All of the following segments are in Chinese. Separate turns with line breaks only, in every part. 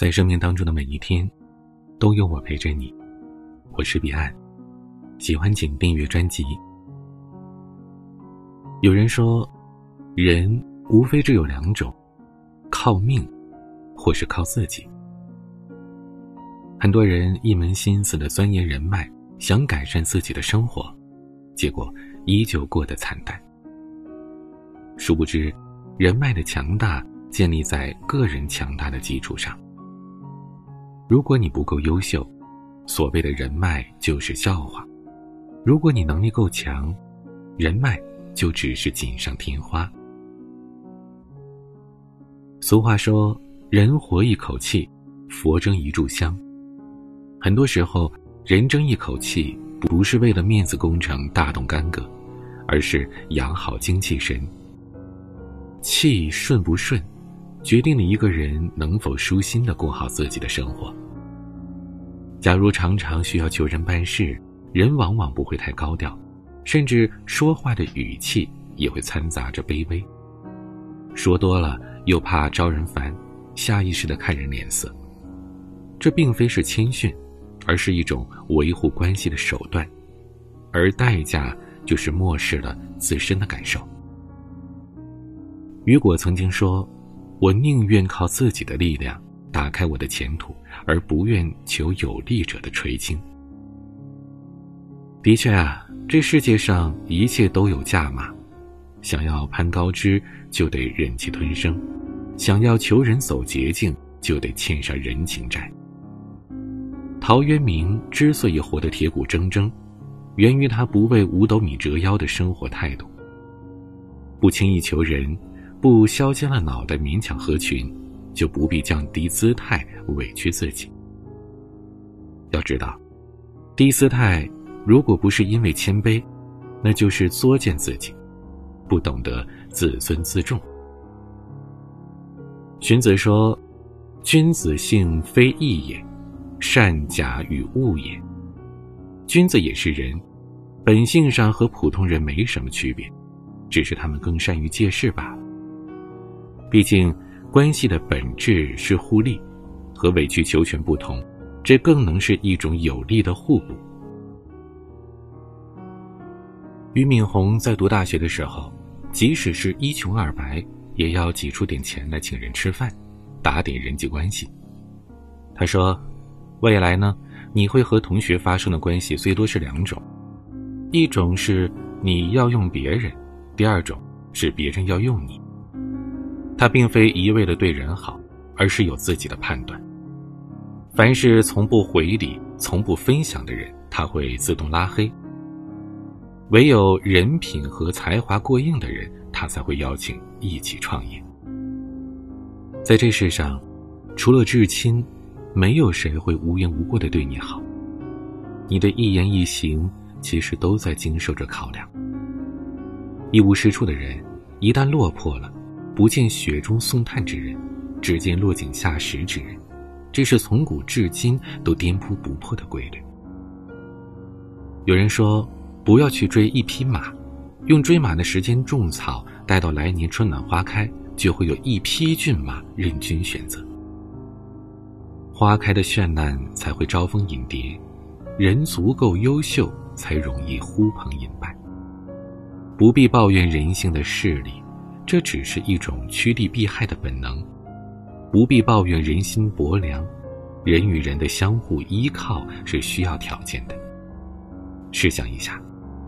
在生命当中的每一天，都有我陪着你。我是彼岸，喜欢请订阅专辑。有人说，人无非只有两种：靠命，或是靠自己。很多人一门心思的钻研人脉，想改善自己的生活，结果依旧过得惨淡。殊不知，人脉的强大建立在个人强大的基础上。如果你不够优秀，所谓的人脉就是笑话；如果你能力够强，人脉就只是锦上添花。俗话说：“人活一口气，佛争一炷香。”很多时候，人争一口气，不是为了面子工程大动干戈，而是养好精气神。气顺不顺，决定了一个人能否舒心的过好自己的生活。假如常常需要求人办事，人往往不会太高调，甚至说话的语气也会掺杂着卑微。说多了又怕招人烦，下意识的看人脸色。这并非是谦逊。而是一种维护关系的手段，而代价就是漠视了自身的感受。雨果曾经说：“我宁愿靠自己的力量打开我的前途，而不愿求有力者的垂青。”的确啊，这世界上一切都有价码，想要攀高枝，就得忍气吞声；想要求人走捷径，就得欠上人情债。陶渊明之所以活得铁骨铮铮，源于他不为五斗米折腰的生活态度。不轻易求人，不削尖了脑袋勉强合群，就不必降低姿态委屈自己。要知道，低姿态如果不是因为谦卑，那就是作践自己，不懂得自尊自重。荀子说：“君子性非异也。”善假与物也。君子也是人，本性上和普通人没什么区别，只是他们更善于借势罢了。毕竟，关系的本质是互利，和委曲求全不同，这更能是一种有利的互补。俞敏洪在读大学的时候，即使是一穷二白，也要挤出点钱来请人吃饭，打点人际关系。他说。未来呢，你会和同学发生的关系最多是两种，一种是你要用别人，第二种是别人要用你。他并非一味的对人好，而是有自己的判断。凡是从不回礼、从不分享的人，他会自动拉黑。唯有人品和才华过硬的人，他才会邀请一起创业。在这世上，除了至亲。没有谁会无缘无故的对你好，你的一言一行其实都在经受着考量。一无是处的人，一旦落魄了，不见雪中送炭之人，只见落井下石之人，这是从古至今都颠扑不破的规律。有人说，不要去追一匹马，用追马的时间种草，待到来年春暖花开，就会有一匹骏马任君选择。花开的绚烂才会招蜂引蝶，人足够优秀才容易呼朋引伴。不必抱怨人性的势力，这只是一种趋利避害的本能；不必抱怨人心薄凉，人与人的相互依靠是需要条件的。试想一下，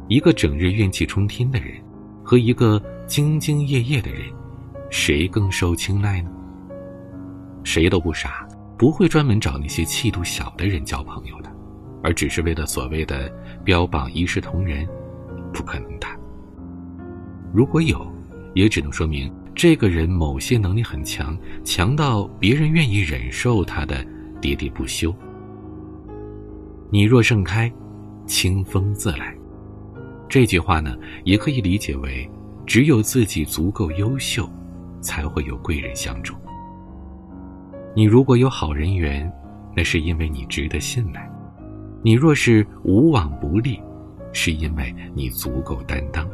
一个整日怨气冲天的人，和一个兢兢业业的人，谁更受青睐呢？谁都不傻。不会专门找那些气度小的人交朋友的，而只是为了所谓的标榜一视同仁，不可能的。如果有，也只能说明这个人某些能力很强，强到别人愿意忍受他的喋喋不休。你若盛开，清风自来。这句话呢，也可以理解为：只有自己足够优秀，才会有贵人相助。你如果有好人缘，那是因为你值得信赖；你若是无往不利，是因为你足够担当。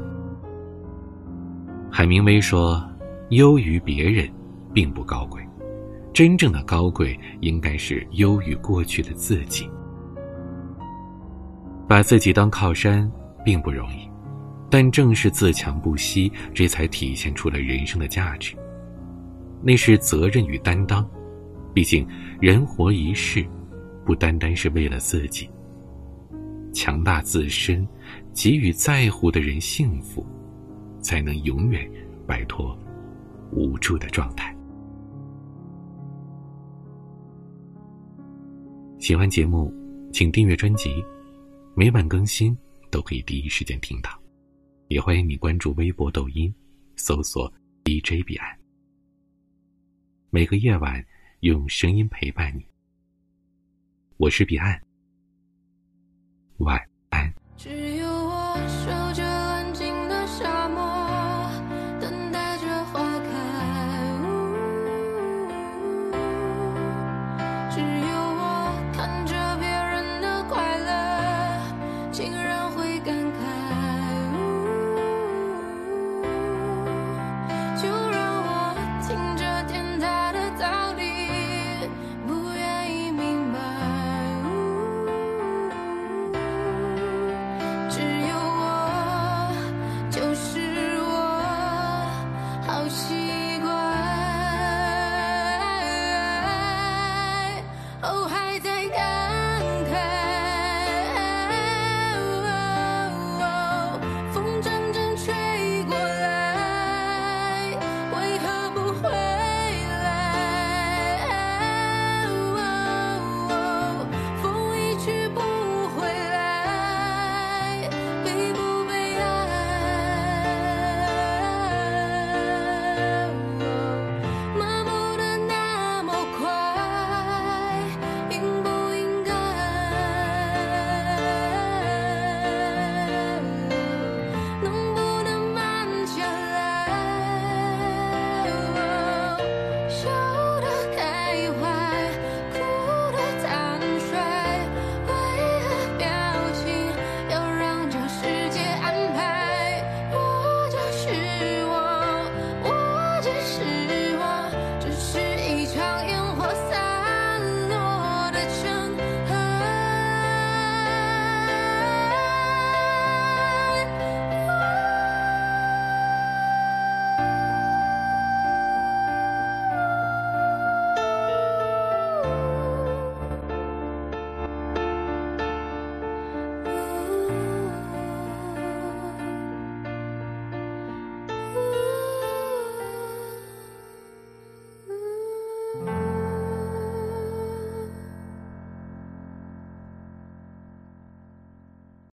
海明威说：“优于别人，并不高贵，真正的高贵应该是优于过去的自己。把自己当靠山并不容易，但正是自强不息，这才体现出了人生的价值。那是责任与担当，毕竟人活一世，不单单是为了自己。强大自身，给予在乎的人幸福，才能永远摆脱无助的状态。喜欢节目，请订阅专辑，每晚更新都可以第一时间听到。也欢迎你关注微博、抖音，搜索 DJ 彼岸。每个夜晚，用声音陪伴你。我是彼岸。晚安。
只有